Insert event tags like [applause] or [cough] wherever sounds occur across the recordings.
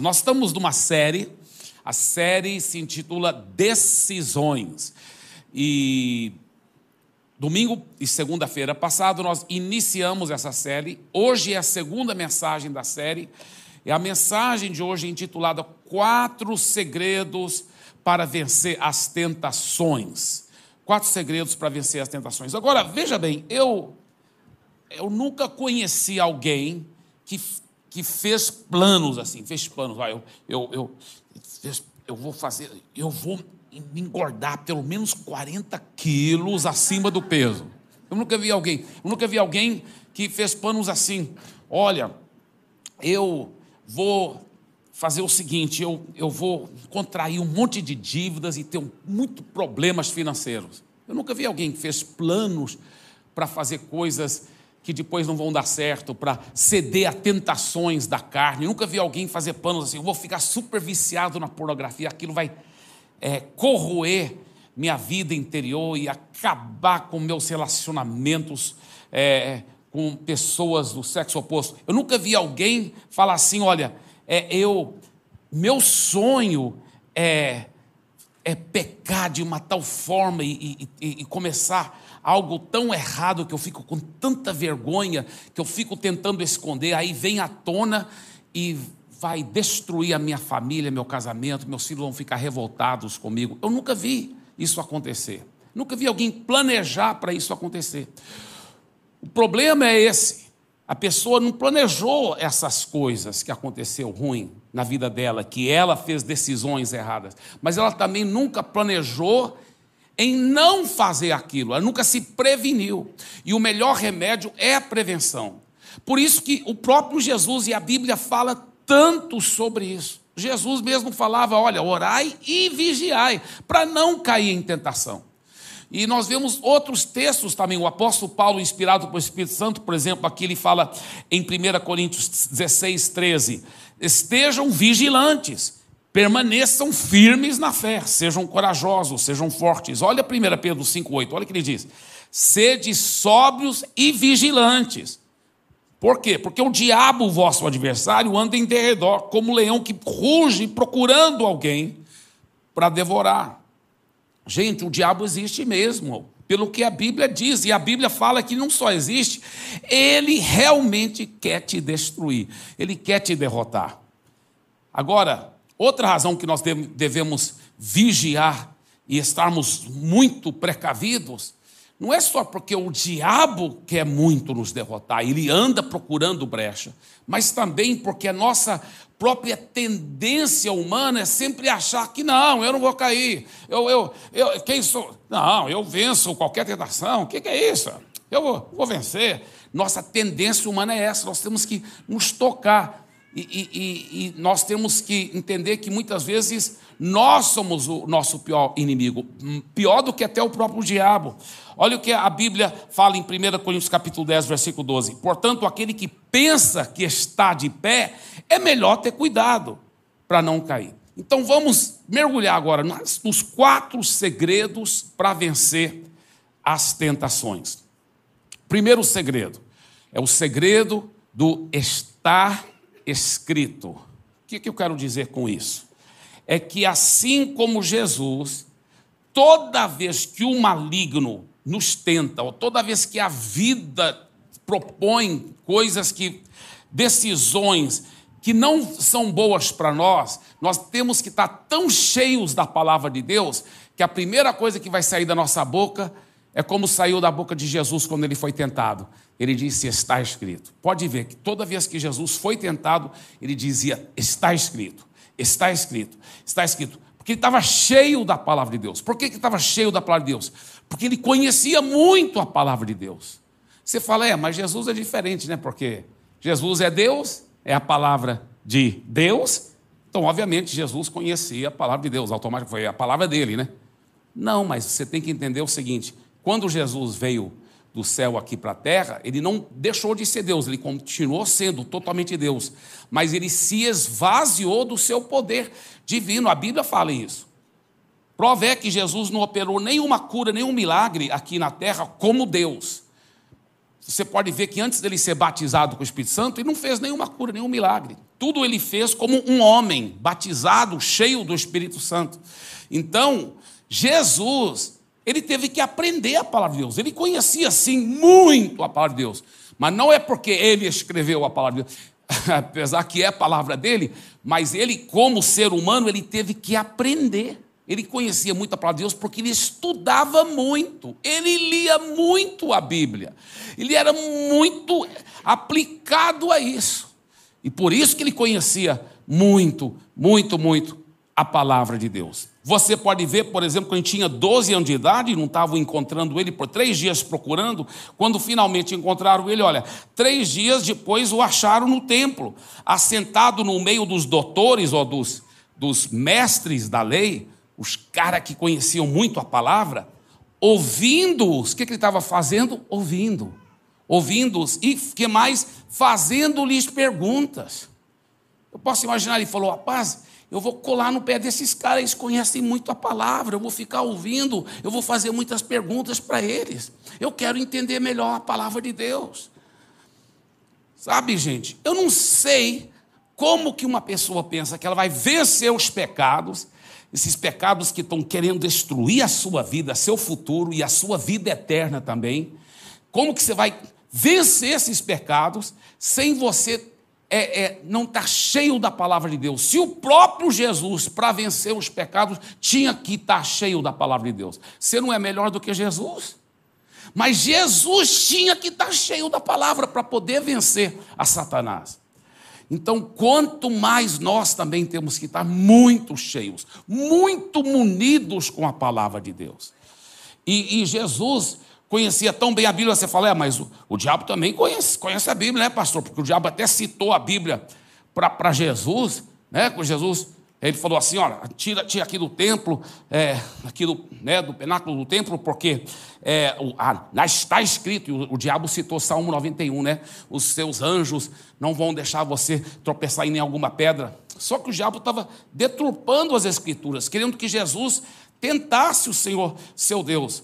Nós estamos numa série, a série se intitula Decisões. E domingo e segunda-feira passado nós iniciamos essa série. Hoje é a segunda mensagem da série. E a mensagem de hoje é intitulada Quatro Segredos para Vencer as Tentações. Quatro segredos para vencer as tentações. Agora, veja bem, eu, eu nunca conheci alguém que que fez planos assim, fez planos. Ah, eu, eu, eu, eu vou fazer, eu vou me engordar pelo menos 40 quilos acima do peso. Eu nunca vi alguém, eu nunca vi alguém que fez planos assim. Olha, eu vou fazer o seguinte, eu, eu vou contrair um monte de dívidas e ter muitos problemas financeiros. Eu nunca vi alguém que fez planos para fazer coisas que depois não vão dar certo, para ceder a tentações da carne. Eu nunca vi alguém fazer planos assim, eu vou ficar super viciado na pornografia, aquilo vai é, corroer minha vida interior e acabar com meus relacionamentos é, com pessoas do sexo oposto. Eu nunca vi alguém falar assim, olha, é, eu, meu sonho é, é pecar de uma tal forma e, e, e começar algo tão errado que eu fico com tanta vergonha, que eu fico tentando esconder, aí vem à tona e vai destruir a minha família, meu casamento, meus filhos vão ficar revoltados comigo. Eu nunca vi isso acontecer. Nunca vi alguém planejar para isso acontecer. O problema é esse. A pessoa não planejou essas coisas que aconteceu ruim na vida dela, que ela fez decisões erradas, mas ela também nunca planejou em não fazer aquilo, ela nunca se preveniu. E o melhor remédio é a prevenção. Por isso que o próprio Jesus e a Bíblia fala tanto sobre isso. Jesus mesmo falava: olha, orai e vigiai, para não cair em tentação. E nós vemos outros textos também. O apóstolo Paulo, inspirado pelo Espírito Santo, por exemplo, aqui ele fala em 1 Coríntios 16, 13: estejam vigilantes permaneçam firmes na fé, sejam corajosos, sejam fortes. Olha 1 Pedro 5,8, olha o que ele diz: sede sóbrios e vigilantes. Por quê? Porque o diabo, vosso adversário, anda em derredor, como um leão que ruge procurando alguém para devorar. Gente, o diabo existe mesmo, pelo que a Bíblia diz, e a Bíblia fala que não só existe, ele realmente quer te destruir, ele quer te derrotar. Agora, Outra razão que nós devemos vigiar e estarmos muito precavidos, não é só porque o diabo quer muito nos derrotar, ele anda procurando brecha, mas também porque a nossa própria tendência humana é sempre achar que não, eu não vou cair, eu, eu, eu quem sou? Não, eu venço qualquer tentação, o que, que é isso? Eu vou, vou vencer. Nossa tendência humana é essa, nós temos que nos tocar e, e, e, nós temos que entender que muitas vezes nós somos o nosso pior inimigo, pior do que até o próprio diabo. Olha o que a Bíblia fala em 1 Coríntios capítulo 10, versículo 12. Portanto, aquele que pensa que está de pé, é melhor ter cuidado para não cair. Então vamos mergulhar agora nos quatro segredos para vencer as tentações. Primeiro segredo é o segredo do estar escrito. O que, eu quero dizer com isso? É que assim como Jesus, toda vez que o maligno nos tenta, ou toda vez que a vida propõe coisas que, decisões que não são boas para nós, nós temos que estar tão cheios da palavra de Deus que a primeira coisa que vai sair da nossa boca como saiu da boca de Jesus quando ele foi tentado. Ele disse: Está escrito. Pode ver que toda vez que Jesus foi tentado, ele dizia: Está escrito, está escrito, está escrito. Porque ele estava cheio da palavra de Deus. Por que ele estava cheio da palavra de Deus? Porque ele conhecia muito a palavra de Deus. Você fala, é, mas Jesus é diferente, né? Porque Jesus é Deus, é a palavra de Deus. Então, obviamente, Jesus conhecia a palavra de Deus, automaticamente foi a palavra dele, né? Não, mas você tem que entender o seguinte: quando Jesus veio do céu aqui para a terra, ele não deixou de ser Deus, ele continuou sendo totalmente Deus, mas ele se esvaziou do seu poder divino. A Bíblia fala isso. Prova é que Jesus não operou nenhuma cura, nenhum milagre aqui na terra como Deus. você pode ver que antes dele ser batizado com o Espírito Santo, ele não fez nenhuma cura, nenhum milagre. Tudo ele fez como um homem batizado, cheio do Espírito Santo. Então, Jesus, ele teve que aprender a palavra de Deus. Ele conhecia, sim, muito a palavra de Deus. Mas não é porque ele escreveu a palavra de Deus, [laughs] apesar que é a palavra dele, mas ele, como ser humano, ele teve que aprender. Ele conhecia muito a palavra de Deus porque ele estudava muito, ele lia muito a Bíblia, ele era muito aplicado a isso. E por isso que ele conhecia muito, muito, muito a palavra de Deus. Você pode ver, por exemplo, quando tinha 12 anos de idade, não estavam encontrando ele por três dias procurando, quando finalmente encontraram ele, olha, três dias depois o acharam no templo, assentado no meio dos doutores ou dos, dos mestres da lei, os caras que conheciam muito a palavra, ouvindo-os. O que, que ele estava fazendo? Ouvindo. Ouvindo-os. E que mais? Fazendo-lhes perguntas. Eu posso imaginar, ele falou, rapaz, eu vou colar no pé desses caras, eles conhecem muito a palavra, eu vou ficar ouvindo, eu vou fazer muitas perguntas para eles. Eu quero entender melhor a palavra de Deus. Sabe, gente, eu não sei como que uma pessoa pensa que ela vai vencer os pecados, esses pecados que estão querendo destruir a sua vida, seu futuro e a sua vida eterna também. Como que você vai vencer esses pecados sem você é, é, não está cheio da palavra de Deus. Se o próprio Jesus, para vencer os pecados, tinha que estar tá cheio da palavra de Deus, você não é melhor do que Jesus? Mas Jesus tinha que estar tá cheio da palavra para poder vencer a Satanás. Então, quanto mais nós também temos que estar muito cheios, muito munidos com a palavra de Deus. E, e Jesus conhecia tão bem a Bíblia, você fala, é, mas o, o diabo também conhece, conhece a Bíblia, né, pastor? Porque o diabo até citou a Bíblia para Jesus, né? Com Jesus, ele falou assim: olha, tira, tira aqui do templo, é, aqui do, né, do penáculo do templo, porque é, o, a, está escrito, e o, o, diabo citou Salmo 91, né? Os seus anjos não vão deixar você tropeçar em alguma pedra. Só que o diabo estava deturpando as escrituras, querendo que Jesus tentasse o Senhor, seu Deus.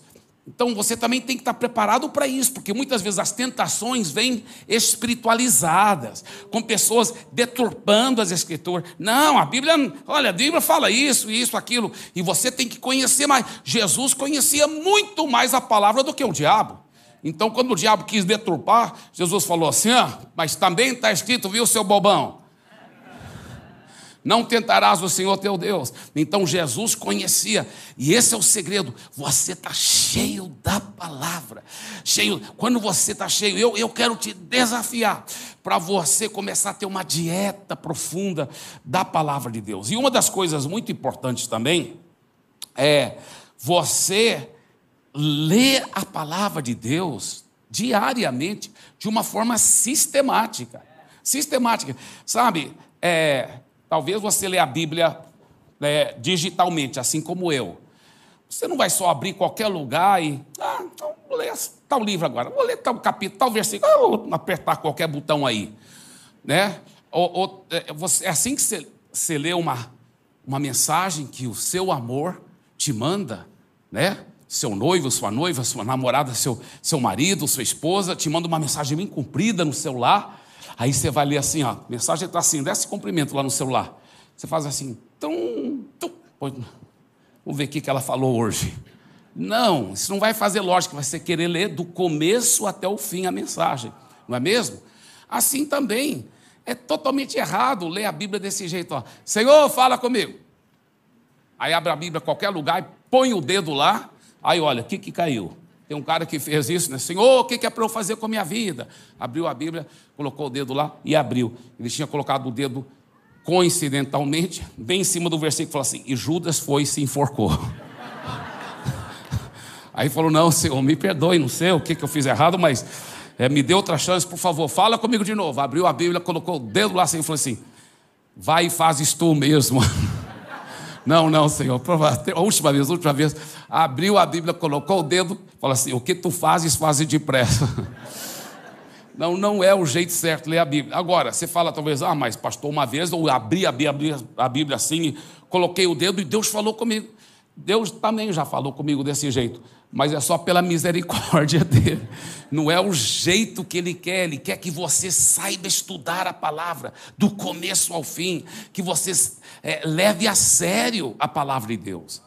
Então você também tem que estar preparado para isso, porque muitas vezes as tentações vêm espiritualizadas, com pessoas deturpando as escrituras. Não, a Bíblia, olha, a Bíblia fala isso, isso, aquilo, e você tem que conhecer mais. Jesus conhecia muito mais a palavra do que o diabo. Então, quando o diabo quis deturpar, Jesus falou assim: ah, mas também está escrito, viu, seu bobão? Não tentarás o Senhor teu Deus. Então Jesus conhecia, e esse é o segredo. Você está cheio da palavra. Cheio. Quando você está cheio, eu, eu quero te desafiar para você começar a ter uma dieta profunda da palavra de Deus. E uma das coisas muito importantes também é você ler a palavra de Deus diariamente de uma forma sistemática. Sistemática. Sabe, é, Talvez você lê a Bíblia é, digitalmente, assim como eu. Você não vai só abrir qualquer lugar e. Ah, então vou ler tal livro agora, vou ler tal capítulo, tal versículo, ah, vou apertar qualquer botão aí. Né? Ou, ou, é, você, é assim que você, você lê uma, uma mensagem que o seu amor te manda, né? Seu noivo, sua noiva, sua namorada, seu, seu marido, sua esposa, te manda uma mensagem bem comprida no celular. Aí você vai ler assim, ó, a mensagem está assim, desce cumprimento lá no celular. Você faz assim, tum, tum. Vamos ver o que ela falou hoje. Não, isso não vai fazer lógica, vai ser querer ler do começo até o fim a mensagem, não é mesmo? Assim também, é totalmente errado ler a Bíblia desse jeito, ó. Senhor, fala comigo. Aí abre a Bíblia qualquer lugar e põe o dedo lá, aí olha, o que, que caiu? Tem um cara que fez isso, né? Senhor, o que é para eu fazer com a minha vida? Abriu a Bíblia, colocou o dedo lá e abriu. Ele tinha colocado o dedo coincidentalmente, bem em cima do versículo, falou assim: E Judas foi e se enforcou. [laughs] Aí falou: Não, Senhor, me perdoe, não sei o que, eu fiz errado, mas é, me dê outra chance, por favor, fala comigo de novo. Abriu a Bíblia, colocou o dedo lá assim e falou assim: Vai e fazes tu mesmo. [laughs] Não, não, Senhor. A última vez, a última vez, abriu a Bíblia, colocou o dedo, falou assim: O que tu fazes, fazes depressa. [laughs] Não, não é o jeito certo ler a Bíblia. Agora, você fala talvez, ah, mas pastor, uma vez eu abri a Bíblia, a Bíblia assim, coloquei o dedo e Deus falou comigo. Deus também já falou comigo desse jeito, mas é só pela misericórdia [laughs] dele. Não é o jeito que ele quer, ele quer que você saiba estudar a palavra do começo ao fim, que você é, leve a sério a palavra de Deus.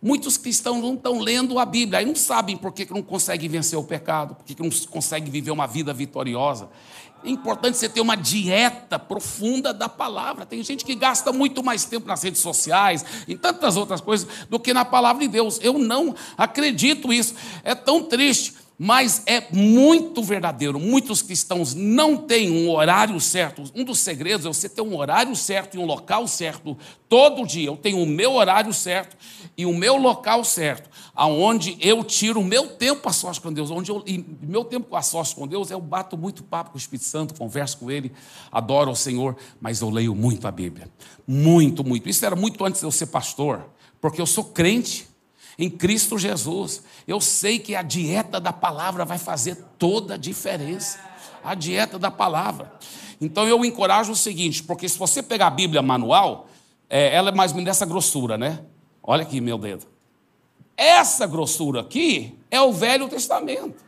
Muitos cristãos não estão lendo a Bíblia, aí não sabem por que não conseguem vencer o pecado, por que não conseguem viver uma vida vitoriosa. É importante você ter uma dieta profunda da palavra. Tem gente que gasta muito mais tempo nas redes sociais, em tantas outras coisas, do que na palavra de Deus. Eu não acredito isso. É tão triste, mas é muito verdadeiro. Muitos cristãos não têm um horário certo. Um dos segredos é você ter um horário certo e um local certo todo dia. Eu tenho o meu horário certo e o meu local certo aonde eu tiro o meu tempo a sós com Deus, onde eu, e meu tempo a sós com Deus, eu bato muito papo com o Espírito Santo, converso com Ele, adoro o Senhor, mas eu leio muito a Bíblia, muito, muito. Isso era muito antes de eu ser pastor, porque eu sou crente em Cristo Jesus. Eu sei que a dieta da palavra vai fazer toda a diferença. A dieta da palavra. Então eu encorajo o seguinte, porque se você pegar a Bíblia manual, é, ela é mais ou menos dessa grossura, né? Olha aqui meu dedo. Essa grossura aqui é o Velho Testamento.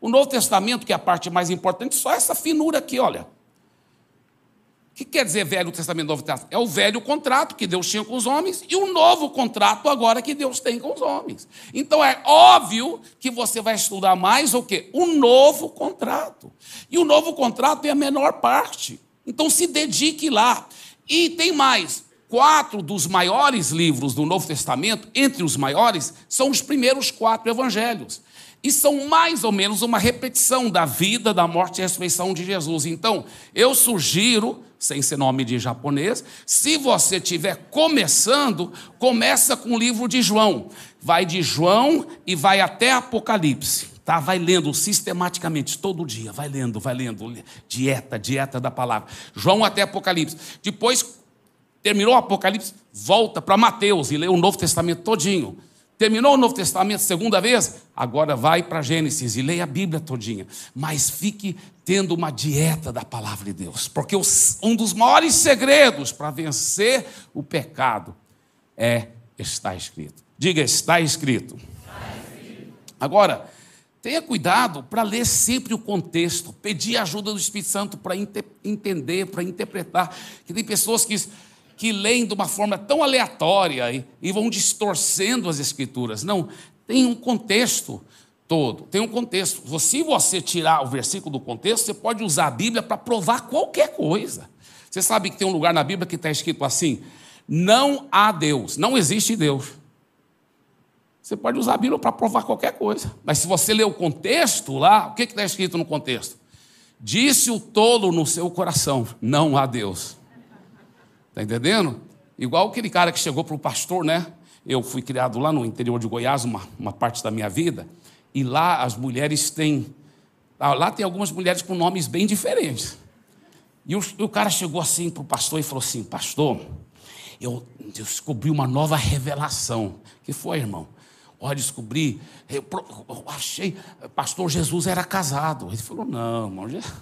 O Novo Testamento, que é a parte mais importante, só essa finura aqui, olha. O que quer dizer Velho Testamento, Novo Testamento? É o velho contrato que Deus tinha com os homens e o novo contrato agora que Deus tem com os homens. Então é óbvio que você vai estudar mais o quê? O novo contrato. E o novo contrato é a menor parte. Então se dedique lá. E tem mais, quatro dos maiores livros do Novo Testamento, entre os maiores, são os primeiros quatro evangelhos. E são mais ou menos uma repetição da vida, da morte e ressurreição de Jesus. Então, eu sugiro, sem ser nome de japonês, se você estiver começando, começa com o livro de João. Vai de João e vai até Apocalipse. Tá, vai lendo sistematicamente, todo dia, vai lendo, vai lendo, dieta, dieta da palavra. João até Apocalipse. Depois Terminou o Apocalipse, volta para Mateus e lê o Novo Testamento todinho. Terminou o Novo Testamento segunda vez, agora vai para Gênesis e leia a Bíblia todinha. Mas fique tendo uma dieta da palavra de Deus, porque um dos maiores segredos para vencer o pecado é está escrito. Diga, está escrito. Está escrito. Agora, tenha cuidado para ler sempre o contexto, pedir a ajuda do Espírito Santo para entender, para interpretar. Que tem pessoas que que leem de uma forma tão aleatória e, e vão distorcendo as escrituras. Não, tem um contexto todo, tem um contexto. Se você tirar o versículo do contexto, você pode usar a Bíblia para provar qualquer coisa. Você sabe que tem um lugar na Bíblia que está escrito assim: não há Deus, não existe Deus. Você pode usar a Bíblia para provar qualquer coisa. Mas se você ler o contexto lá, o que está escrito no contexto? Disse o tolo no seu coração: não há Deus. Está entendendo? Igual aquele cara que chegou para o pastor, né? Eu fui criado lá no interior de Goiás, uma, uma parte da minha vida, e lá as mulheres têm. Ah, lá tem algumas mulheres com nomes bem diferentes. E o, o cara chegou assim para o pastor e falou assim: Pastor, eu descobri uma nova revelação. que foi, irmão? Olha, descobri, eu, eu achei, pastor Jesus era casado. Ele falou: Não, irmão, Jesus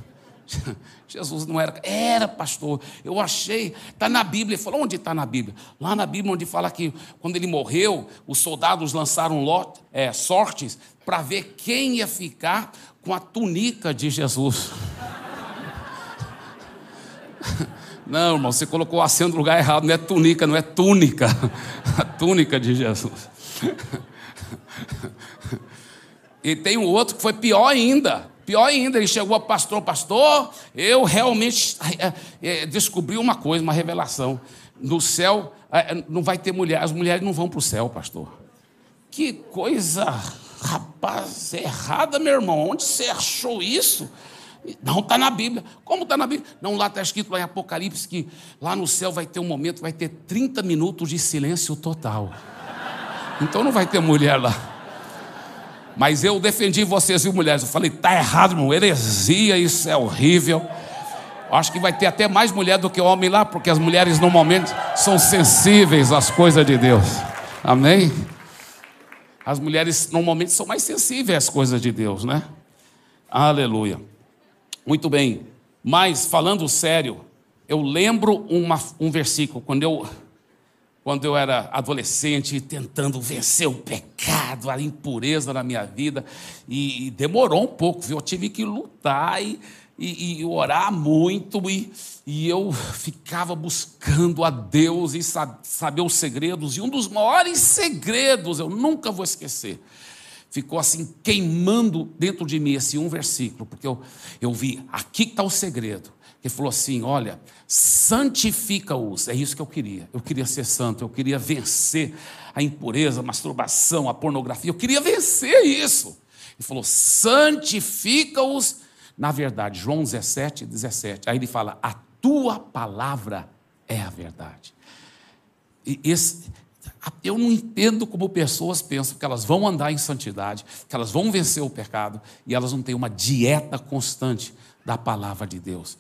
[laughs] não era. Era, pastor. Eu achei. Está na Bíblia. Ele falou: onde está na Bíblia? Lá na Bíblia, onde fala que quando ele morreu, os soldados lançaram lot, é, sortes para ver quem ia ficar com a túnica de Jesus. [laughs] Não, irmão, você colocou o acento no lugar errado. Não é túnica, não é túnica. [laughs] A túnica de Jesus. E tem um outro que foi pior ainda. Pior ainda, ele chegou ao pastor, pastor, eu realmente é, é, descobri uma coisa, uma revelação. No céu é, não vai ter mulher, as mulheres não vão para o céu, pastor. Que coisa, rapaz, errada, meu irmão. Onde você achou isso? Não está na Bíblia. Como está na Bíblia? Não, lá está escrito lá em Apocalipse que lá no céu vai ter um momento, vai ter 30 minutos de silêncio total. Então não vai ter mulher lá. Mas eu defendi vocês, viu, mulheres? Eu falei, tá errado, irmão, heresia, isso é horrível. Acho que vai ter até mais mulher do que homem lá, porque as mulheres normalmente são sensíveis às coisas de Deus. Amém? As mulheres normalmente são mais sensíveis às coisas de Deus, né? Aleluia. Muito bem. Mas, falando sério, eu lembro uma, um versículo, quando eu quando eu era adolescente, tentando vencer o pecado, a impureza na minha vida, e, e demorou um pouco, viu? Eu tive que lutar e, e, e orar muito, e, eu ficava buscando a Deus e saber os segredos, e um dos maiores segredos, eu nunca vou esquecer, ficou assim queimando dentro de mim esse um versículo, porque eu, eu vi, aqui está o segredo. Ele falou assim: Olha, santifica-os. É isso que eu queria. Eu queria ser santo, eu queria vencer a impureza, a masturbação, a pornografia. Eu queria vencer isso. Ele falou: santifica-os na verdade. João 17, 17. Aí ele fala: A tua palavra é a verdade. E esse, eu não entendo como pessoas pensam que elas vão andar em santidade, que elas vão vencer o pecado e elas não têm uma dieta constante da palavra de Deus.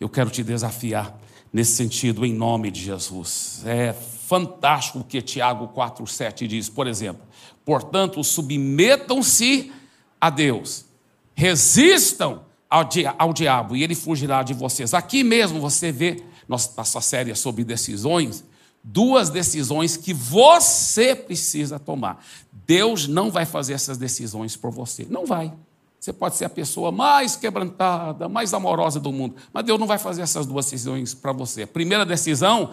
Eu quero te desafiar nesse sentido, em nome de Jesus. É fantástico o que Tiago 4,7 diz, por exemplo. Portanto, submetam-se a Deus, resistam ao, dia, ao, diabo e ele fugirá de vocês. Aqui mesmo você vê, nossa série é sobre decisões, duas decisões que você precisa tomar. Deus não vai fazer essas decisões por você, não vai. Você pode ser a pessoa mais quebrantada, mais amorosa do mundo, mas Deus não vai fazer essas duas decisões para você. A primeira decisão,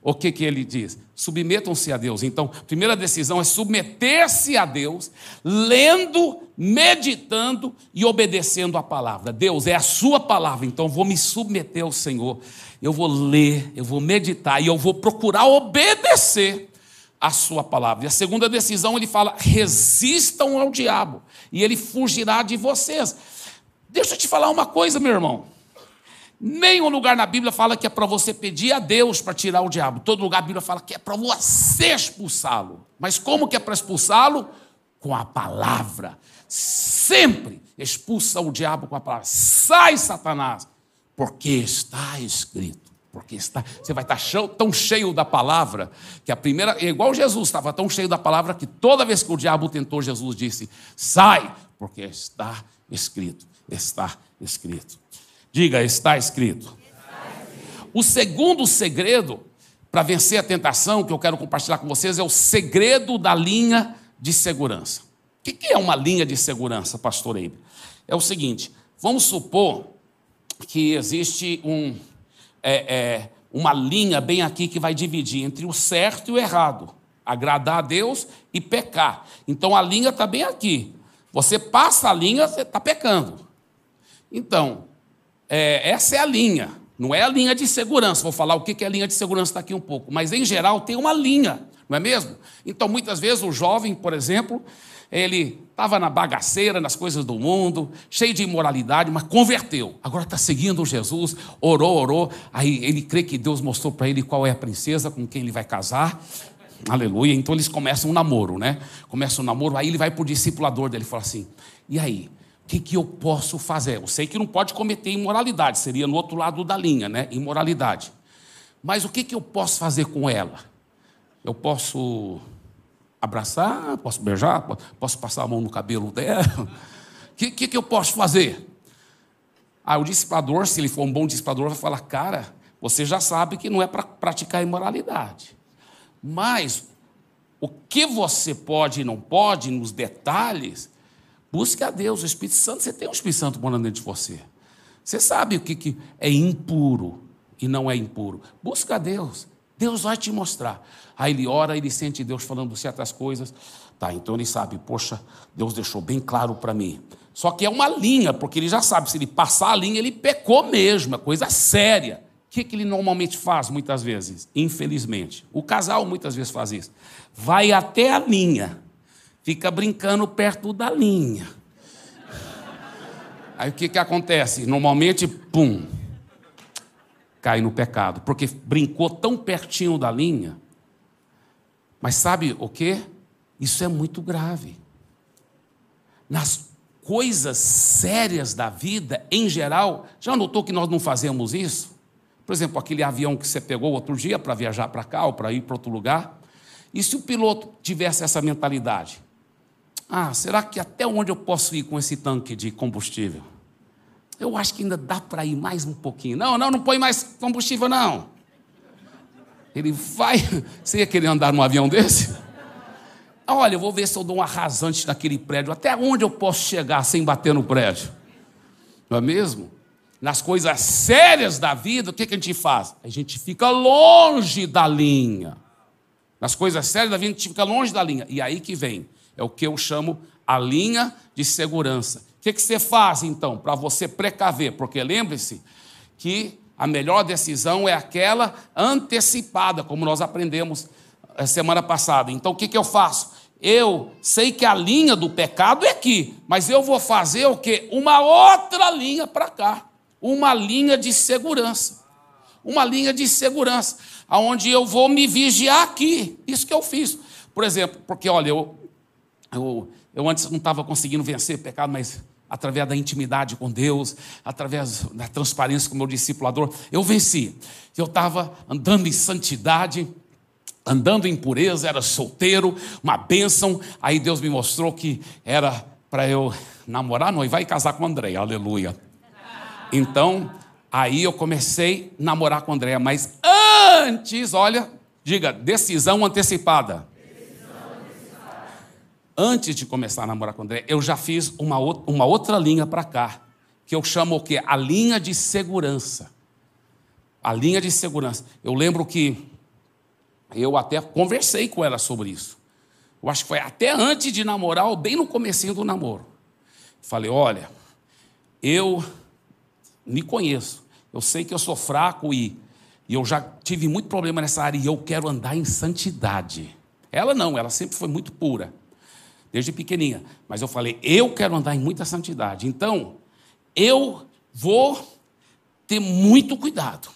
o que, que ele diz? Submetam-se a Deus. Então, a primeira decisão é submeter-se a Deus, lendo, meditando e obedecendo a palavra. Deus é a sua palavra, então eu vou me submeter ao Senhor. Eu vou ler, eu vou meditar e eu vou procurar obedecer a sua palavra. E a segunda decisão, ele fala: resistam ao diabo, e ele fugirá de vocês. Deixa eu te falar uma coisa, meu irmão. Nenhum lugar na Bíblia fala que é para você pedir a Deus para tirar o diabo. Todo lugar a Bíblia fala que é para você expulsá-lo. Mas como que é para expulsá-lo? Com a palavra. Sempre expulsa o diabo com a palavra. Sai, Satanás, porque está escrito. Porque está, você vai estar cheio, tão cheio da palavra, que a primeira, é igual Jesus estava tão cheio da palavra que toda vez que o diabo tentou, Jesus disse: sai, porque está escrito, está escrito. Diga, está escrito. O segundo segredo para vencer a tentação que eu quero compartilhar com vocês é o segredo da linha de segurança. O que é uma linha de segurança, pastor Eibe? É o seguinte: vamos supor que existe um é, é, uma linha bem aqui que vai dividir entre o certo e o errado, agradar a Deus e pecar. Então a linha está bem aqui. Você passa a linha, você está pecando. Então, é, essa é a linha. Não é a linha de segurança. Vou falar o que é a linha de segurança daqui um pouco. Mas, em geral, tem uma linha, não é mesmo? Então, muitas vezes, o jovem, por exemplo, ele estava na bagaceira, nas coisas do mundo, cheio de imoralidade, mas converteu. Agora está seguindo Jesus, orou, orou. Aí ele crê que Deus mostrou para ele qual é a princesa com quem ele vai casar. Aleluia. Então eles começam um namoro, né? Começa um namoro, aí ele vai para o discipulador dele e fala assim: e aí? O que, que eu posso fazer? Eu sei que não pode cometer imoralidade, seria no outro lado da linha, né? Imoralidade. Mas o que, que eu posso fazer com ela? Eu posso abraçar, posso beijar, posso passar a mão no cabelo dela. O [laughs] que, que, que, eu posso fazer? Aí o discipulador, se ele for um bom discipulador, vai falar: cara, você já sabe que não é para praticar imoralidade. Mas o que você pode e não pode, nos detalhes, busque a Deus, o Espírito Santo. Você tem o Espírito Santo morando dentro de você. Você sabe o que, que é impuro e não é impuro. Busca a Deus. Deus vai te mostrar. Aí ele ora, ele sente Deus falando certas coisas. Tá, então ele sabe, poxa, Deus deixou bem claro para mim. Só que é uma linha, porque ele já sabe, se ele passar a linha, ele pecou mesmo, é coisa séria. O que, que ele normalmente faz muitas vezes? Infelizmente. O casal muitas vezes faz isso. Vai até a linha, fica brincando perto da linha. Aí o que, que acontece? Normalmente, pum, cai no pecado, porque brincou tão pertinho da linha. Mas sabe o que? Isso é muito grave. Nas coisas sérias da vida, em geral, já notou que nós não fazemos isso? Por exemplo, aquele avião que você pegou outro dia para viajar para cá ou para ir para outro lugar. E se o piloto tivesse essa mentalidade? Ah, será que até onde eu posso ir com esse tanque de combustível? Eu acho que ainda dá para ir mais um pouquinho. Não, não, não põe mais combustível, não. Ele vai. [laughs] Você ia querer andar num avião desse? Olha, eu vou ver se eu dou um arrasante naquele prédio. Até onde eu posso chegar sem bater no prédio? Não é mesmo? Nas coisas sérias da vida, o que, que a gente faz? A gente fica longe da linha. Nas coisas sérias da vida, a gente fica longe da linha. E aí que vem, é o que eu chamo a linha de segurança. O que, que você faz, então, para você precaver? Porque lembre-se que a melhor decisão é aquela antecipada, como nós aprendemos eh, semana passada. Então, o que, que eu faço? Eu sei que a linha do pecado é aqui, mas eu vou fazer o quê? Uma outra linha para cá. Uma linha de segurança. Uma linha de segurança, aonde eu vou me vigiar aqui. Isso que eu fiz. Por exemplo, porque, olha, eu, eu, eu antes não estava conseguindo vencer pecado, mas através da intimidade com Deus, através da transparência com o meu discipulador, eu venci. Eu estava andando em santidade, andando em pureza, era solteiro, uma bênção. Aí Deus me mostrou que era para eu namorar, noivar e casar com André, aleluia. Então, aí eu comecei a namorar com André, mas antes, olha, diga, decisão antecipada. Antes de começar a namorar com André, eu já fiz uma, uma outra linha para cá, que eu chamo o quê? A linha de segurança. A linha de segurança. Eu lembro que eu até conversei com ela sobre isso. Eu acho que foi até antes de namorar, ou bem no comecinho do namoro. Falei, olha, eu me conheço. Eu sei que eu sou fraco e, e eu já tive muito problema nessa área e eu quero andar em santidade. Ela não, ela sempre foi muito pura, desde pequenininha. Mas eu falei, eu quero andar em muita santidade. Então, eu vou ter muito cuidado.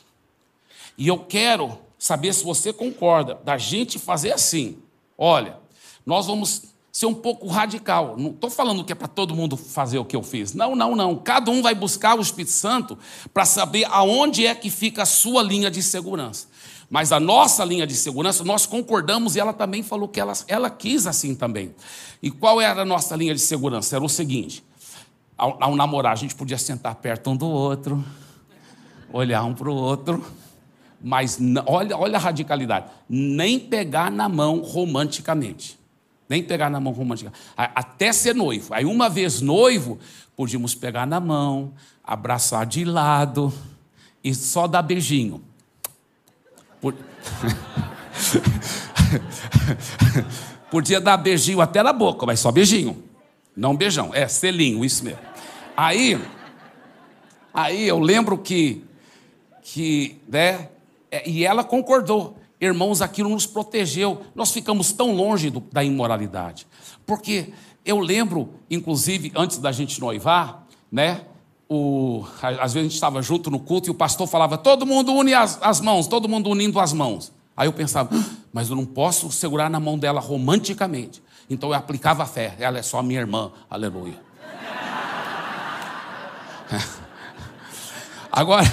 E eu quero saber se você concorda da gente fazer assim. Olha, nós vamos ser um pouco radical. Não estou falando que é para todo mundo fazer o que eu fiz. Não, não, não. Cada um vai buscar o Espírito Santo para saber aonde é que fica a sua linha de segurança. Mas a nossa linha de segurança, nós concordamos e ela também falou que ela, ela quis assim também. E qual era a nossa linha de segurança? Era o seguinte: ao, ao namorar, a gente podia sentar perto um do outro, olhar um para o outro mas olha, olha a radicalidade. Nem pegar na mão romanticamente. Nem pegar na mão romanticamente. Até ser noivo. Aí, uma vez noivo, podíamos pegar na mão, abraçar de lado e só dar beijinho. [laughs] Podia dar beijinho até na boca, mas só beijinho. Não beijão. É, selinho, isso mesmo. Aí, aí eu lembro que, que né, é, e ela concordou. Irmãos, aquilo nos protegeu. Nós ficamos tão longe do, da imoralidade. Porque eu lembro, inclusive, antes da gente noivar, né? O, às vezes a gente estava junto no culto e o pastor falava: todo mundo une as, as mãos, todo mundo unindo as mãos. Aí eu pensava, ah, mas eu não posso segurar na mão dela romanticamente. Então eu aplicava a fé. Ela é só minha irmã. Aleluia. [laughs] Agora.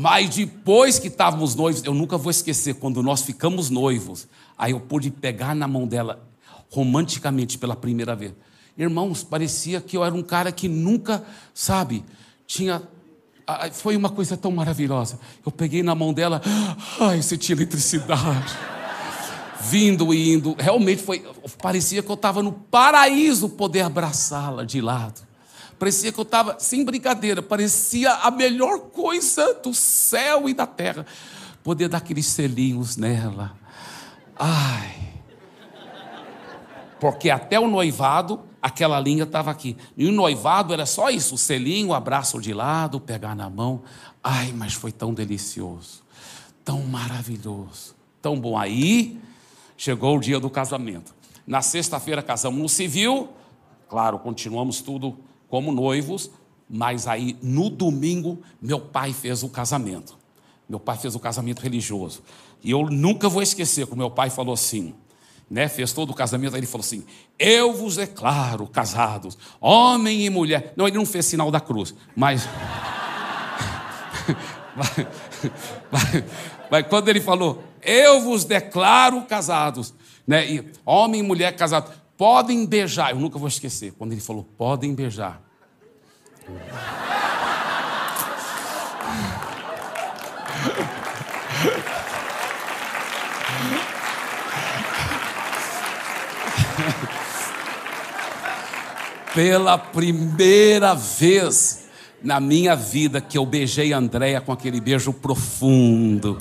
Mas depois que estávamos noivos, eu nunca vou esquecer, quando nós ficamos noivos, aí eu pude pegar na mão dela romanticamente pela primeira vez. Irmãos, parecia que eu era um cara que nunca, sabe, tinha. Foi uma coisa tão maravilhosa. Eu peguei na mão dela, ai, senti eletricidade. Vindo e indo. Realmente foi. Parecia que eu estava no paraíso poder abraçá-la de lado. Parecia que eu estava, sem brincadeira, parecia a melhor coisa do céu e da terra. Poder dar aqueles selinhos nela. Ai. Porque até o noivado, aquela linha estava aqui. E o noivado era só isso: o selinho, o abraço de lado, pegar na mão. Ai, mas foi tão delicioso, tão maravilhoso, tão bom. Aí chegou o dia do casamento. Na sexta-feira casamos no civil, claro, continuamos tudo como noivos, mas aí no domingo meu pai fez o casamento. Meu pai fez o casamento religioso. E eu nunca vou esquecer que meu pai falou assim, né? Fez todo o casamento, aí ele falou assim: Eu vos declaro casados, homem e mulher. Não, ele não fez sinal da cruz, mas. [laughs] mas, quando ele falou, eu vos declaro casados, né? E homem e mulher casados podem beijar. Eu nunca vou esquecer quando ele falou: podem beijar. Pela primeira vez na minha vida que eu beijei a Andréia com aquele beijo profundo.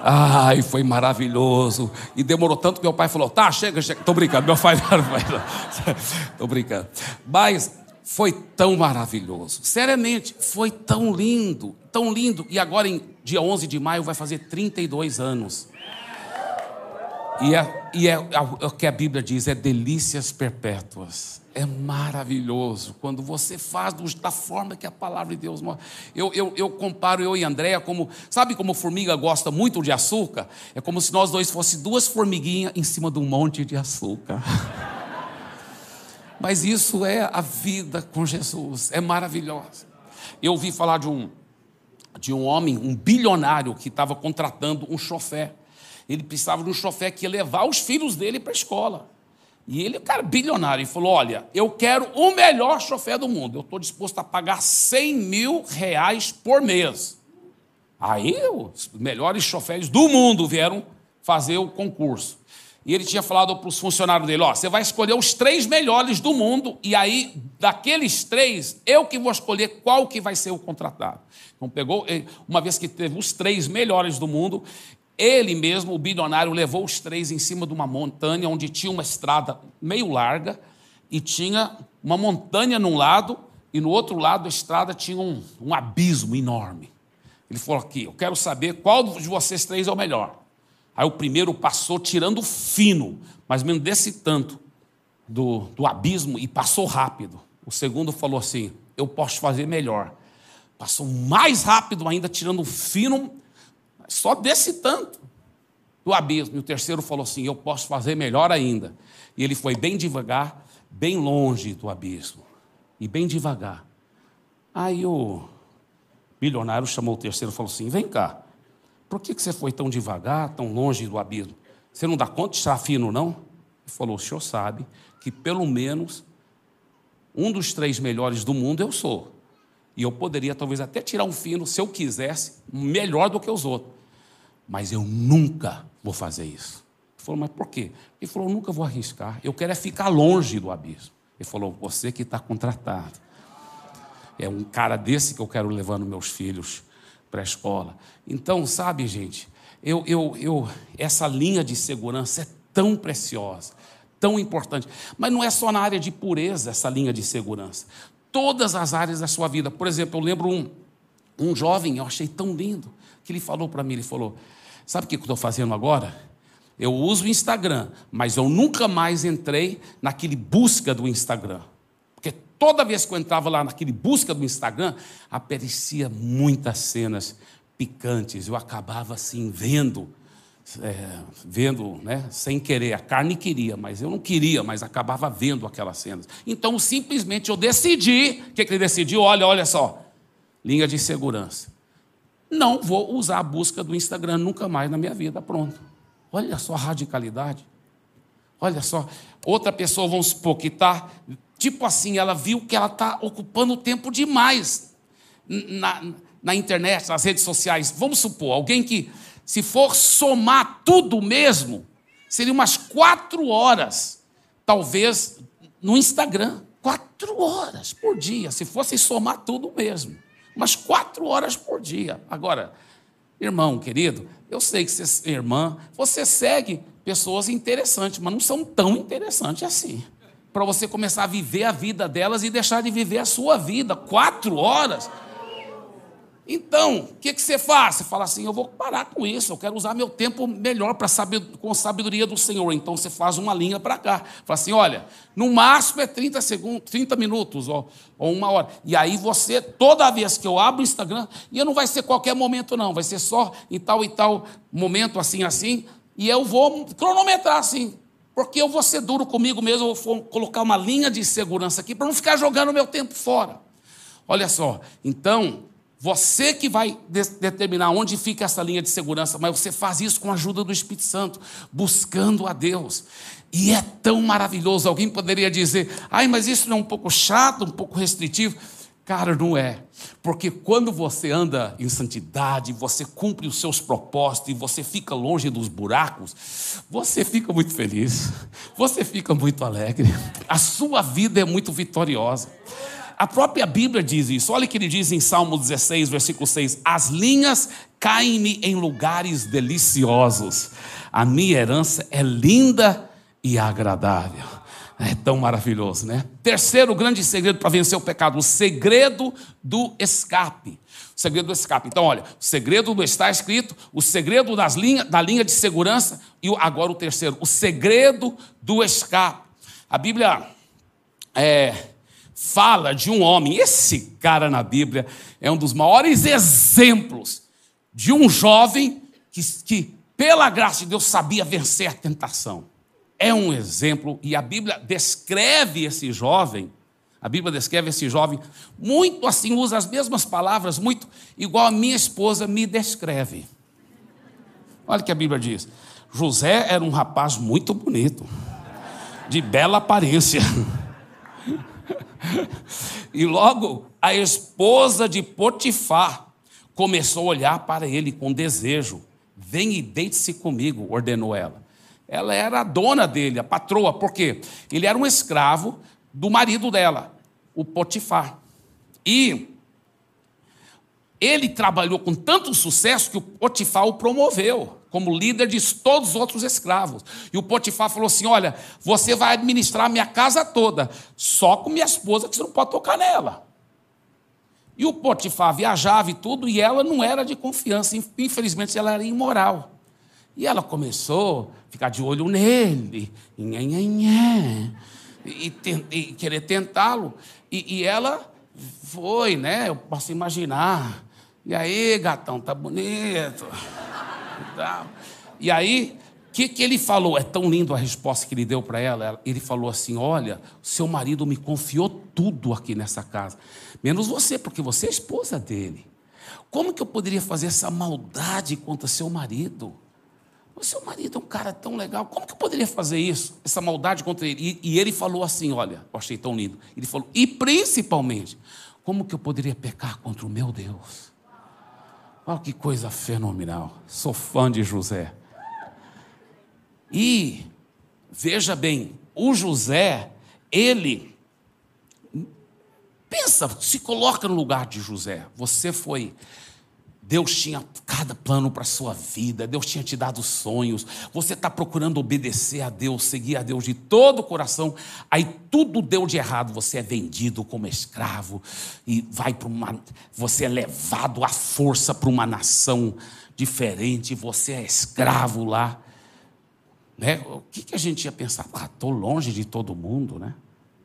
Ai, foi maravilhoso. E demorou tanto que meu pai falou: tá, chega, chega. Tô brincando, meu pai não. [laughs] Tô brincando. Mas foi tão maravilhoso. Seriamente, foi tão lindo, tão lindo. E agora, em dia 11 de maio, vai fazer 32 anos. E é, e é, é o que a Bíblia diz: é delícias perpétuas. É maravilhoso quando você faz da forma que a palavra de Deus mostra. Eu, eu, eu comparo eu e Andréia como. Sabe como formiga gosta muito de açúcar? É como se nós dois fossem duas formiguinhas em cima de um monte de açúcar. [laughs] Mas isso é a vida com Jesus, é maravilhosa. Eu ouvi falar de um, de um homem, um bilionário, que estava contratando um chofé. Ele precisava de um chofé que ia levar os filhos dele para a escola. E ele, cara, bilionário, e falou: Olha, eu quero o melhor chofé do mundo. Eu estou disposto a pagar 100 mil reais por mês. Aí os melhores chofés do mundo vieram fazer o concurso. E ele tinha falado para os funcionários dele: Ó, você vai escolher os três melhores do mundo, e aí, daqueles três, eu que vou escolher qual que vai ser o contratado. Então, pegou, uma vez que teve os três melhores do mundo, ele mesmo, o bilionário, levou os três em cima de uma montanha onde tinha uma estrada meio larga e tinha uma montanha num lado e no outro lado da estrada tinha um, um abismo enorme. Ele falou aqui: Eu quero saber qual de vocês três é o melhor. Aí o primeiro passou tirando fino, mais ou menos desse tanto do, do abismo e passou rápido. O segundo falou assim: Eu posso fazer melhor. Passou mais rápido ainda, tirando fino só desse tanto do abismo. E o terceiro falou assim: Eu posso fazer melhor ainda. E ele foi bem devagar, bem longe do abismo. E bem devagar. Aí o bilionário chamou o terceiro e falou assim: Vem cá, por que, você foi tão devagar, tão longe do abismo? Você não dá conta de estar fino, não? Ele falou: O senhor sabe que pelo menos um dos três melhores do mundo eu sou. E eu poderia talvez até tirar um fino, se eu quisesse, melhor do que os outros mas eu nunca vou fazer isso. Ele falou, mas por quê? Ele falou, eu nunca vou arriscar, eu quero é ficar longe do abismo. Ele falou, você que está contratado. É um cara desse que eu quero levando meus filhos para a escola. Então, sabe, gente, eu, eu, eu, essa linha de segurança é tão preciosa, tão importante. Mas não é só na área de pureza essa linha de segurança. Todas as áreas da sua vida. Por exemplo, eu lembro um, um jovem, eu achei tão lindo, que ele falou para mim, ele falou, Sabe o que eu estou fazendo agora? Eu uso o Instagram, mas eu nunca mais entrei naquele busca do Instagram. Porque toda vez que eu entrava lá naquele busca do Instagram, aparecia muitas cenas picantes. Eu acabava assim vendo, é, vendo, né, sem querer. A carne queria, mas eu não queria, mas acabava vendo aquelas cenas. Então simplesmente eu decidi, o que, que ele decidiu? Olha, olha só, linha de segurança não vou usar a busca do Instagram nunca mais na minha vida. Pronto. Olha só a radicalidade. Olha só. Outra pessoa, vamos supor, que está, tipo assim, ela viu que ela está ocupando tempo demais na, na internet, nas redes sociais. Vamos supor, alguém que, se for somar tudo mesmo, seria umas quatro horas, talvez, no Instagram. Quatro horas por dia, se fosse somar tudo mesmo umas quatro horas por dia. Agora, irmão querido, eu sei que você, irmã, você segue pessoas interessantes, mas não são tão interessantes assim. Para você começar a viver a vida delas e deixar de viver a sua vida. Quatro horas. Então, o que, que você faz? Você fala assim: eu vou parar com isso, eu quero usar meu tempo melhor para saber com a sabedoria do Senhor. Então você faz uma linha para cá. Fala assim: olha, no máximo é 30 segundos, 30 minutos ou, ou uma hora. E aí você, toda vez que eu abro o Instagram, e não vai ser qualquer momento, não, vai ser só em tal e tal momento, assim, assim, e eu vou cronometrar assim. Porque eu vou ser duro comigo mesmo, eu vou colocar uma linha de segurança aqui para não ficar jogando meu tempo fora. Olha só, então, você que vai de determinar onde fica essa linha de segurança, mas você faz isso com a ajuda do Espírito Santo, buscando a Deus. E é tão maravilhoso. Alguém poderia dizer, ai, mas isso não é um pouco chato, um pouco restritivo? Cara, não é. Porque quando você anda em santidade, você cumpre os seus propósitos e você fica longe dos buracos, você fica muito feliz, você fica muito alegre, a sua vida é muito vitoriosa. A própria Bíblia diz isso. Olha o que ele diz em Salmo 16, versículo 6: As linhas caem-me em lugares deliciosos, a minha herança é linda e agradável. É tão maravilhoso, né? Terceiro grande segredo para vencer o pecado: o segredo do escape. O segredo do escape. Então, olha, o segredo do está escrito, o segredo das linha, da linha de segurança e agora o terceiro, o segredo do escape. A Bíblia é, fala de um homem, esse cara na Bíblia é um dos maiores exemplos de um jovem que, que pela graça de Deus, sabia vencer a tentação. É um exemplo, e a Bíblia descreve esse jovem, a Bíblia descreve esse jovem muito assim, usa as mesmas palavras, muito igual a minha esposa me descreve. Olha o que a Bíblia diz. José era um rapaz muito bonito, de bela aparência. [laughs] E logo a esposa de Potifar começou a olhar para ele com desejo. Vem e deite-se comigo, ordenou ela. Ela era a dona dele, a patroa, porque ele era um escravo do marido dela, o Potifar. E ele trabalhou com tanto sucesso que o Potifar o promoveu como líder de todos os outros escravos. E o Potifar falou assim: Olha, você vai administrar a minha casa toda, só com minha esposa, que você não pode tocar nela. E o Potifar viajava e tudo, e ela não era de confiança, infelizmente ela era imoral. E ela começou a ficar de olho nele, e, e, e querer tentá-lo. E, e ela foi, né? Eu posso imaginar. E aí, gatão, tá bonito tal. E aí, o que, que ele falou? É tão lindo a resposta que ele deu para ela. Ele falou assim: Olha, seu marido me confiou tudo aqui nessa casa, menos você, porque você é esposa dele. Como que eu poderia fazer essa maldade contra seu marido? O seu marido é um cara tão legal, como que eu poderia fazer isso, essa maldade contra ele? E, e ele falou assim: Olha, eu achei tão lindo. Ele falou, e principalmente, como que eu poderia pecar contra o meu Deus? Olha que coisa fenomenal. Sou fã de José. E, veja bem, o José, ele. Pensa, se coloca no lugar de José. Você foi Deus tinha cada plano para a sua vida, Deus tinha te dado sonhos, você está procurando obedecer a Deus, seguir a Deus de todo o coração, aí tudo deu de errado, você é vendido como escravo e vai para uma. Você é levado à força para uma nação diferente, você é escravo lá. Né? O que, que a gente ia pensar? Ah, estou longe de todo mundo, né?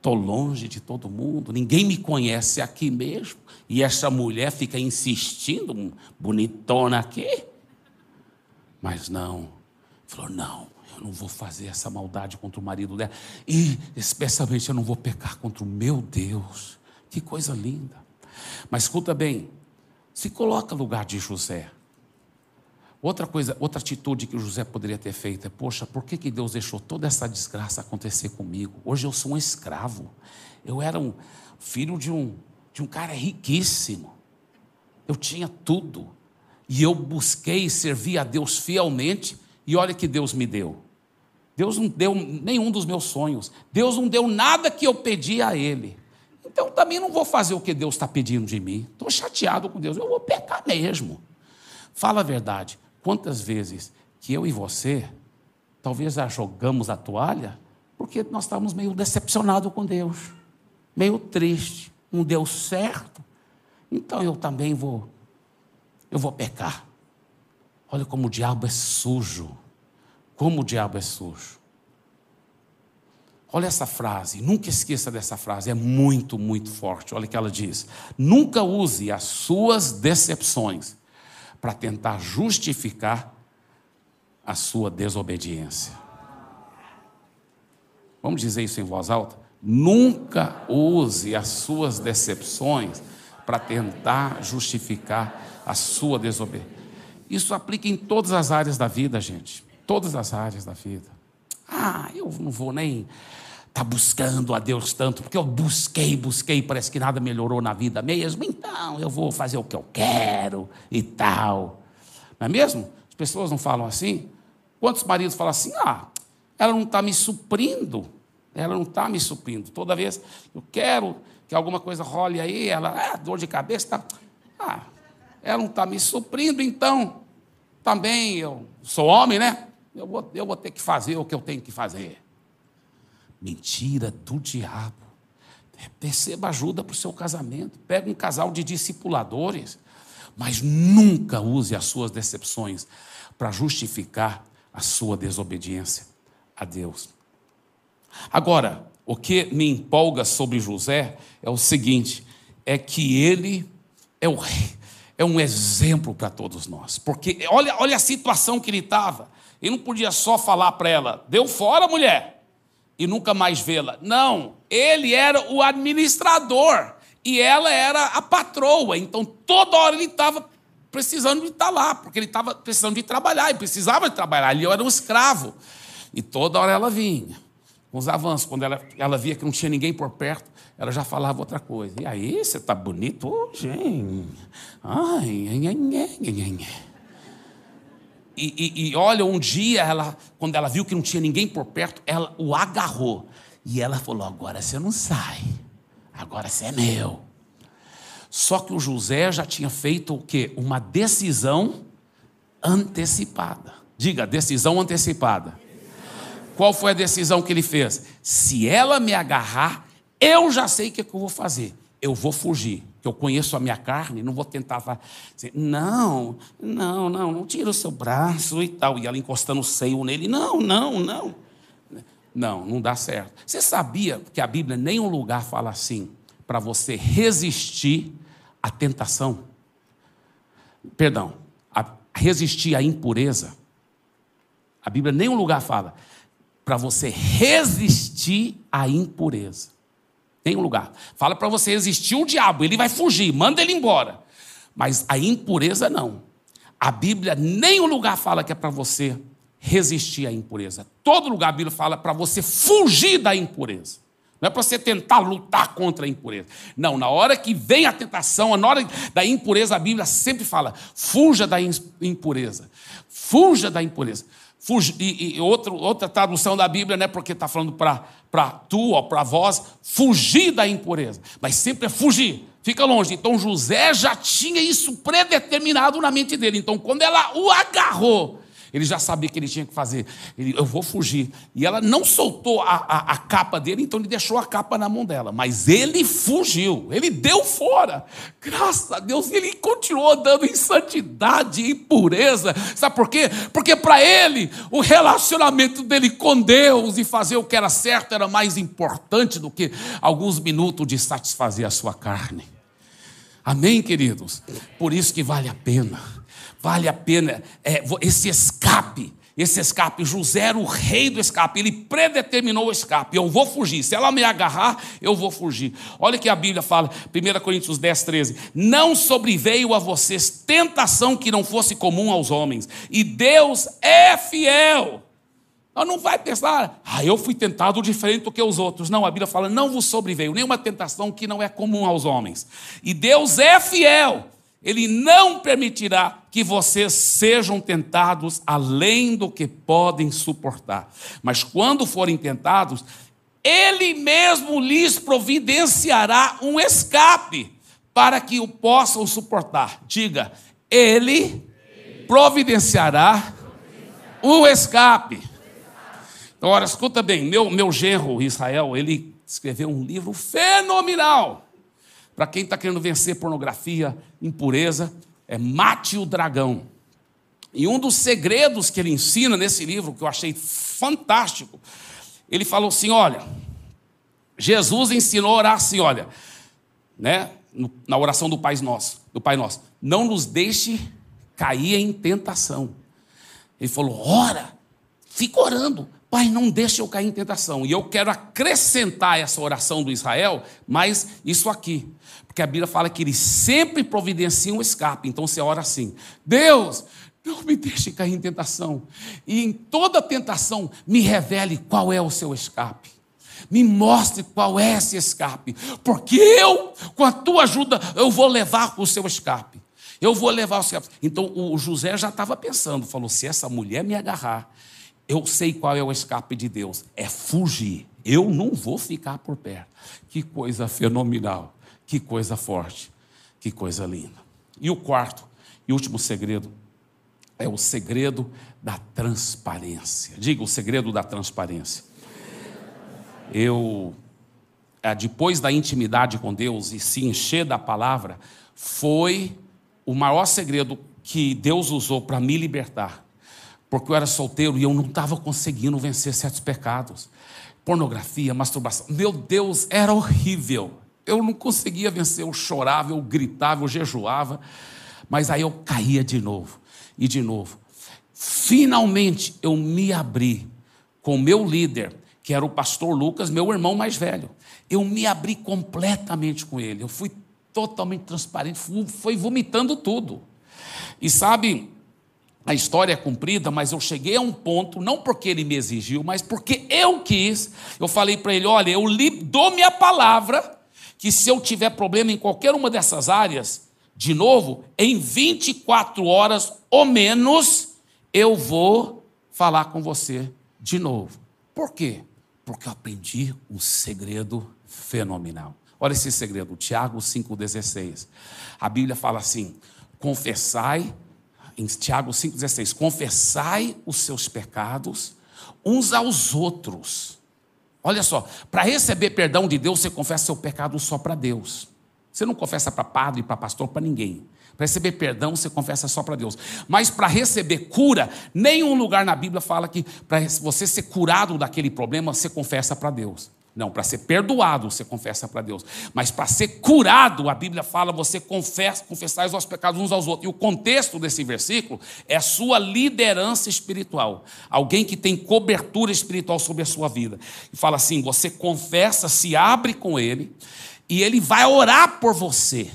Estou longe de todo mundo, ninguém me conhece aqui mesmo. E essa mulher fica insistindo, bonitona aqui. Mas não, falou: não, eu não vou fazer essa maldade contra o marido dela. E, especialmente, eu não vou pecar contra o meu Deus. Que coisa linda. Mas escuta bem, se coloca no lugar de José. Outra coisa, outra atitude que o José poderia ter feito é: poxa, por que, que Deus deixou toda essa desgraça acontecer comigo? Hoje eu sou um escravo. Eu era um filho de um, de um cara riquíssimo. Eu tinha tudo. E eu busquei servir a Deus fielmente, e olha que Deus me deu. Deus não deu nenhum dos meus sonhos. Deus não deu nada que eu pedi a Ele. Então também não vou fazer o que Deus está pedindo de mim. Estou chateado com Deus. Eu vou pecar mesmo. Fala a verdade. Quantas vezes que eu e você, talvez já jogamos a toalha, porque nós estávamos meio decepcionados com Deus, meio triste, não deu certo, então eu também vou, eu vou pecar. Olha como o diabo é sujo, como o diabo é sujo. Olha essa frase, nunca esqueça dessa frase, é muito, muito forte. Olha o que ela diz: nunca use as suas decepções para tentar justificar a sua desobediência. Vamos dizer isso em voz alta? Nunca use as suas decepções para tentar justificar a sua desobediência. Isso aplica em todas as áreas da vida, gente. Todas as áreas da vida. Ah, eu não vou nem está buscando a Deus tanto, porque eu busquei, busquei, parece que nada melhorou na vida mesmo, então eu vou fazer o que eu quero e tal. Não é mesmo? As pessoas não falam assim? Quantos maridos falam assim? Ah, ela não está me suprindo, ela não está me suprindo. Toda vez eu quero que alguma coisa role aí, ela, ah, dor de cabeça, tá. Ah, ela não está me suprindo, então também eu sou homem, né? Eu vou, eu vou ter que fazer o que eu tenho que fazer. Mentira do diabo. Perceba ajuda para o seu casamento. Pega um casal de discipuladores, mas nunca use as suas decepções para justificar a sua desobediência a Deus. Agora, o que me empolga sobre José é o seguinte: é que ele é o é um exemplo para todos nós. Porque olha, olha a situação que ele estava. Ele não podia só falar para ela, deu fora, mulher, e nunca mais vê-la. Não, ele era o administrador e ela era a patroa. Então, toda hora ele estava precisando de estar lá, porque ele estava precisando de trabalhar, e precisava de trabalhar. Ele era um escravo. E toda hora ela vinha, com os avanços. Quando ela, ela via que não tinha ninguém por perto, ela já falava outra coisa. E aí, você está bonito hoje, hein? Ai, ai, ai, ai, ai. E, e, e, olha, um dia, ela, quando ela viu que não tinha ninguém por perto, ela o agarrou. E ela falou: Agora você não sai, agora você é meu. Só que o José já tinha feito o quê? Uma decisão antecipada. Diga, decisão antecipada. Qual foi a decisão que ele fez? Se ela me agarrar, eu já sei o que, é que eu vou fazer. Eu vou fugir, que eu conheço a minha carne, não vou tentar dizer, não, não, não, não tira o seu braço e tal. E ela encostando o seio nele, não, não, não. Não, não dá certo. Você sabia que a Bíblia, nem um lugar fala assim, para você resistir à tentação? Perdão, a resistir à impureza. A Bíblia, nem um lugar fala para você resistir à impureza. Tem um lugar. Fala para você existir o diabo, ele vai fugir, manda ele embora. Mas a impureza não. A Bíblia, nem um lugar fala que é para você resistir à impureza. Todo lugar a Bíblia fala para você fugir da impureza. Não é para você tentar lutar contra a impureza. Não, na hora que vem a tentação, na hora da impureza, a Bíblia sempre fala: fuja da impureza. Fuja da impureza. E, e outro, outra tradução da Bíblia, não é porque está falando para tu ou para vós, fugir da impureza. Mas sempre é fugir, fica longe. Então José já tinha isso predeterminado na mente dele. Então, quando ela o agarrou, ele já sabia que ele tinha que fazer. Ele, eu vou fugir. E ela não soltou a, a, a, capa dele, então ele deixou a capa na mão dela. Mas ele fugiu, ele deu fora. Graças a Deus, ele continuou andando em santidade e pureza. Sabe por quê? Porque para ele, o relacionamento dele com Deus e fazer o que era certo era mais importante do que alguns minutos de satisfazer a sua carne. Amém, queridos? Por isso que vale a pena vale a pena é, esse escape. Esse escape, José era o rei do escape, ele predeterminou o escape. Eu vou fugir, se ela me agarrar, eu vou fugir. Olha que a Bíblia fala, 1 Coríntios 10, 13: Não sobreveio a vocês tentação que não fosse comum aos homens, e Deus é fiel. Não vai pensar, ah, eu fui tentado diferente do que os outros. Não, a Bíblia fala, não vos sobreveio nenhuma tentação que não é comum aos homens. E Deus é fiel ele não permitirá que vocês sejam tentados além do que podem suportar. Mas quando forem tentados, Ele mesmo lhes providenciará um escape para que o possam suportar. Diga, Ele providenciará um escape. Ora, escuta bem, meu, meu genro Israel, ele escreveu um livro fenomenal para quem está querendo vencer pornografia, impureza, é mate o dragão. E um dos segredos que ele ensina nesse livro, que eu achei fantástico, ele falou assim: olha, Jesus ensinou a orar assim, olha, né, na oração do Pai Nosso, do Pai Nosso, não nos deixe cair em tentação. Ele falou: ora, fica orando, Pai, não deixe eu cair em tentação. E eu quero acrescentar essa oração do Israel, mas isso aqui. Porque a Bíblia fala que ele sempre providencia um escape. Então você ora assim: Deus, não me deixe cair em tentação. E em toda tentação, me revele qual é o seu escape. Me mostre qual é esse escape, porque eu, com a tua ajuda, eu vou levar o seu escape. Eu vou levar o escape. Então o José já estava pensando, falou: se essa mulher me agarrar, eu sei qual é o escape de Deus, é fugir. Eu não vou ficar por perto. Que coisa fenomenal, que coisa forte, que coisa linda. E o quarto e último segredo é o segredo da transparência. Diga o segredo da transparência. Eu, é, depois da intimidade com Deus e se encher da palavra, foi o maior segredo que Deus usou para me libertar. Porque eu era solteiro e eu não estava conseguindo vencer certos pecados. Pornografia, masturbação. Meu Deus, era horrível. Eu não conseguia vencer. Eu chorava, eu gritava, eu jejuava. Mas aí eu caía de novo e de novo. Finalmente eu me abri com meu líder, que era o pastor Lucas, meu irmão mais velho. Eu me abri completamente com ele. Eu fui totalmente transparente, foi vomitando tudo. E sabe, a história é cumprida, mas eu cheguei a um ponto, não porque ele me exigiu, mas porque eu quis. Eu falei para ele: olha, eu lhe dou minha palavra, que se eu tiver problema em qualquer uma dessas áreas, de novo, em 24 horas ou menos, eu vou falar com você de novo. Por quê? Porque eu aprendi um segredo fenomenal. Olha esse segredo, Tiago 5,16. A Bíblia fala assim: confessai, em Tiago 5,16, confessai os seus pecados uns aos outros. Olha só, para receber perdão de Deus, você confessa seu pecado só para Deus. Você não confessa para padre, para pastor, para ninguém. Para receber perdão, você confessa só para Deus. Mas para receber cura, nenhum lugar na Bíblia fala que para você ser curado daquele problema, você confessa para Deus. Não, para ser perdoado, você confessa para Deus. Mas para ser curado, a Bíblia fala, você confessa, confessar os vossos pecados uns aos outros. E o contexto desse versículo é a sua liderança espiritual. Alguém que tem cobertura espiritual sobre a sua vida. E fala assim: você confessa, se abre com ele e ele vai orar por você,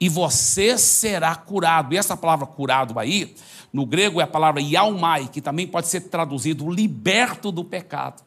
e você será curado. E essa palavra curado aí, no grego é a palavra yaumai, que também pode ser traduzido liberto do pecado.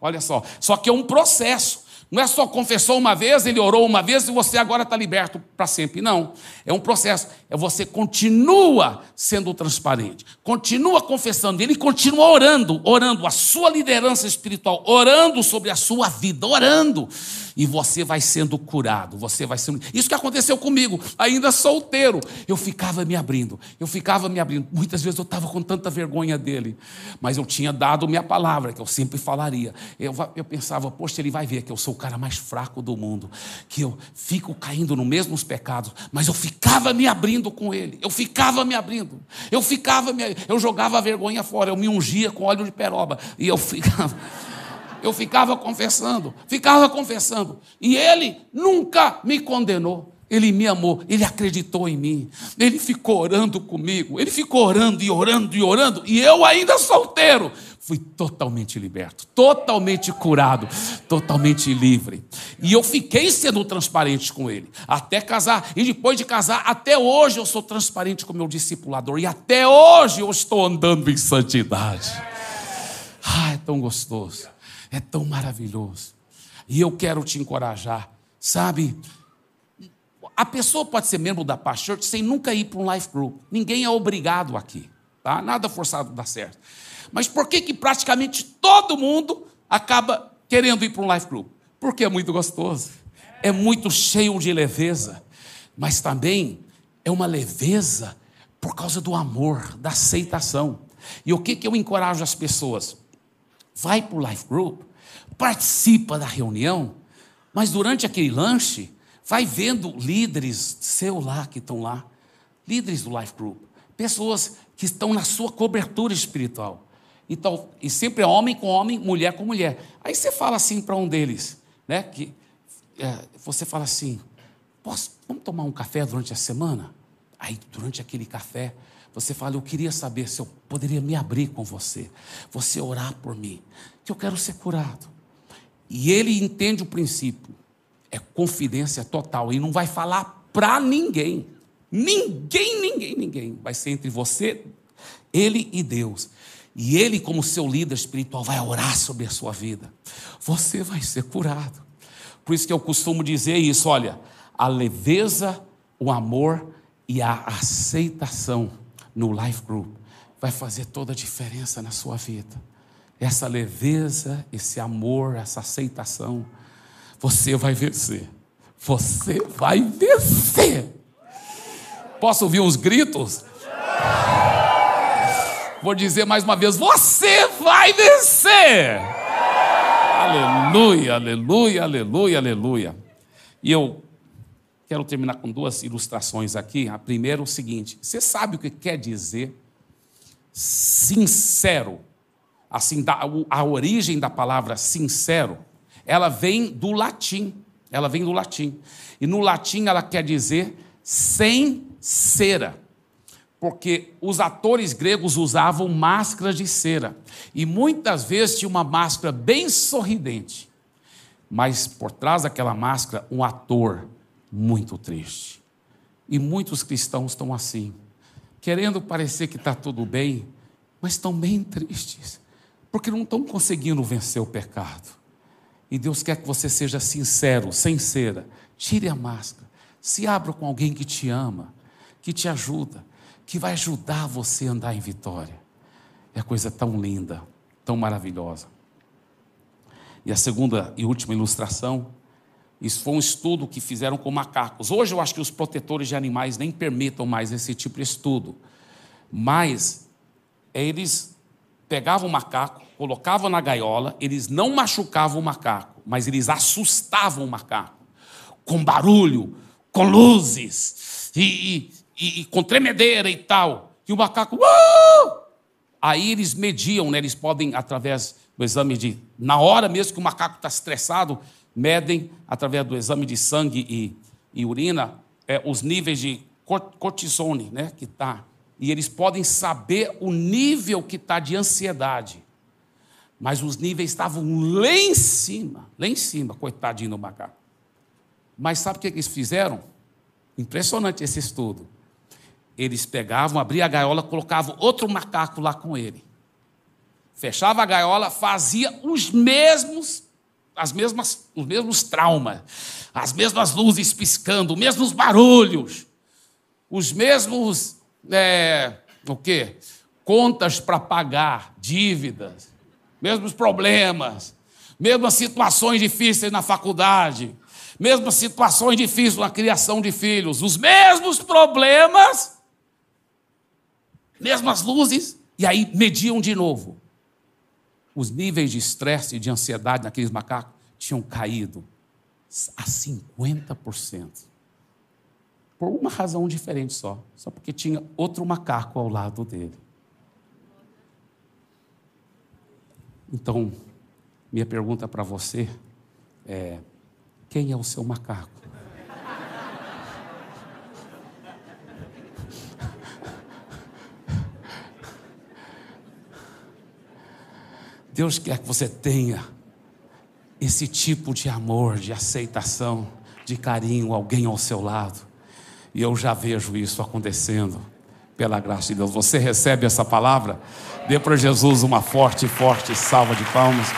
Olha só, só que é um processo. Não é só confessou uma vez, ele orou uma vez e você agora está liberto para sempre. Não. É um processo. É você continua sendo transparente, continua confessando, ele continua orando, orando a sua liderança espiritual, orando sobre a sua vida, orando e você vai sendo curado, você vai sendo. Isso que aconteceu comigo, ainda solteiro. Eu ficava me abrindo, eu ficava me abrindo. Muitas vezes eu estava com tanta vergonha dele, mas eu tinha dado minha palavra, que eu sempre falaria. Eu, eu pensava, poxa, ele vai ver que eu sou o cara mais fraco do mundo, que eu fico caindo nos mesmos pecados, mas eu ficava me abrindo com ele, eu ficava me abrindo, eu ficava me. Eu jogava a vergonha fora, eu me ungia com óleo de peroba, e eu [laughs] ficava. Eu ficava confessando, ficava confessando. E ele nunca me condenou. Ele me amou, ele acreditou em mim, ele ficou orando comigo, ele ficou orando e orando e orando, e eu ainda solteiro, fui totalmente liberto, totalmente curado, totalmente livre. E eu fiquei sendo transparente com ele, até casar, e depois de casar, até hoje eu sou transparente com meu discipulador, e até hoje eu estou andando em santidade. Ah, é tão gostoso. É tão maravilhoso. E eu quero te encorajar, sabe? A pessoa pode ser membro da Past Church sem nunca ir para um life group. Ninguém é obrigado aqui, tá? Nada forçado dá certo. Mas por que que praticamente todo mundo acaba querendo ir para um life group? Porque é muito gostoso. É muito cheio de leveza, mas também é uma leveza por causa do amor, da aceitação. E o que, que eu encorajo as pessoas? vai para o Life Group, participa da reunião, mas durante aquele lanche, vai vendo líderes seu lá que estão lá, líderes do Life Group, pessoas que estão na sua cobertura espiritual. Então, e sempre é homem com homem, mulher com mulher. Aí você fala assim para um deles, né? Que é, você fala assim: Posso, vamos tomar um café durante a semana? Aí, durante aquele café, você fala, eu queria saber se eu poderia me abrir com você, você orar por mim, que eu quero ser curado. E ele entende o princípio, é confidência total, e não vai falar para ninguém, ninguém, ninguém, ninguém, vai ser entre você, ele e Deus. E ele, como seu líder espiritual, vai orar sobre a sua vida. Você vai ser curado. Por isso que eu costumo dizer isso: olha, a leveza, o amor e a aceitação no Life Group vai fazer toda a diferença na sua vida. Essa leveza, esse amor, essa aceitação, você vai vencer. Você vai vencer. Posso ouvir uns gritos? Vou dizer mais uma vez: você vai vencer. Aleluia, aleluia, aleluia, aleluia. E eu quero terminar com duas ilustrações aqui. A primeira é o seguinte: você sabe o que quer dizer sincero? Assim, a origem da palavra sincero, ela vem do latim. Ela vem do latim. E no latim ela quer dizer sem cera porque os atores gregos usavam máscaras de cera e muitas vezes tinha uma máscara bem sorridente, mas por trás daquela máscara um ator muito triste. E muitos cristãos estão assim, querendo parecer que está tudo bem, mas estão bem tristes, porque não estão conseguindo vencer o pecado. E Deus quer que você seja sincero, sem cera. Tire a máscara, se abra com alguém que te ama, que te ajuda que vai ajudar você a andar em vitória. É coisa tão linda, tão maravilhosa. E a segunda e última ilustração, isso foi um estudo que fizeram com macacos. Hoje eu acho que os protetores de animais nem permitam mais esse tipo de estudo. Mas eles pegavam o macaco, colocavam na gaiola, eles não machucavam o macaco, mas eles assustavam o macaco com barulho, com luzes e, e, e com tremedeira e tal. E o macaco. Uh! Aí eles mediam, né? eles podem, através do exame de. Na hora mesmo que o macaco está estressado, medem, através do exame de sangue e, e urina, é, os níveis de cortisone né, que está. E eles podem saber o nível que está de ansiedade. Mas os níveis estavam lá em cima, lá em cima, coitadinho do macaco. Mas sabe o que eles fizeram? Impressionante esse estudo eles pegavam, abriam a gaiola, colocavam outro macaco lá com ele. Fechava a gaiola, fazia os mesmos, as mesmas, os mesmos traumas, as mesmas luzes piscando, os mesmos barulhos, os mesmos, é, o quê? Contas para pagar, dívidas, mesmos problemas, mesmas situações difíceis na faculdade, mesmas situações difíceis na criação de filhos, os mesmos problemas mesmas luzes, e aí mediam de novo. Os níveis de estresse e de ansiedade naqueles macacos tinham caído a 50%. Por uma razão diferente só, só porque tinha outro macaco ao lado dele. Então, minha pergunta para você é: quem é o seu macaco? Deus quer que você tenha esse tipo de amor, de aceitação, de carinho, alguém ao seu lado. E eu já vejo isso acontecendo, pela graça de Deus. Você recebe essa palavra? Dê para Jesus uma forte, forte salva de palmas.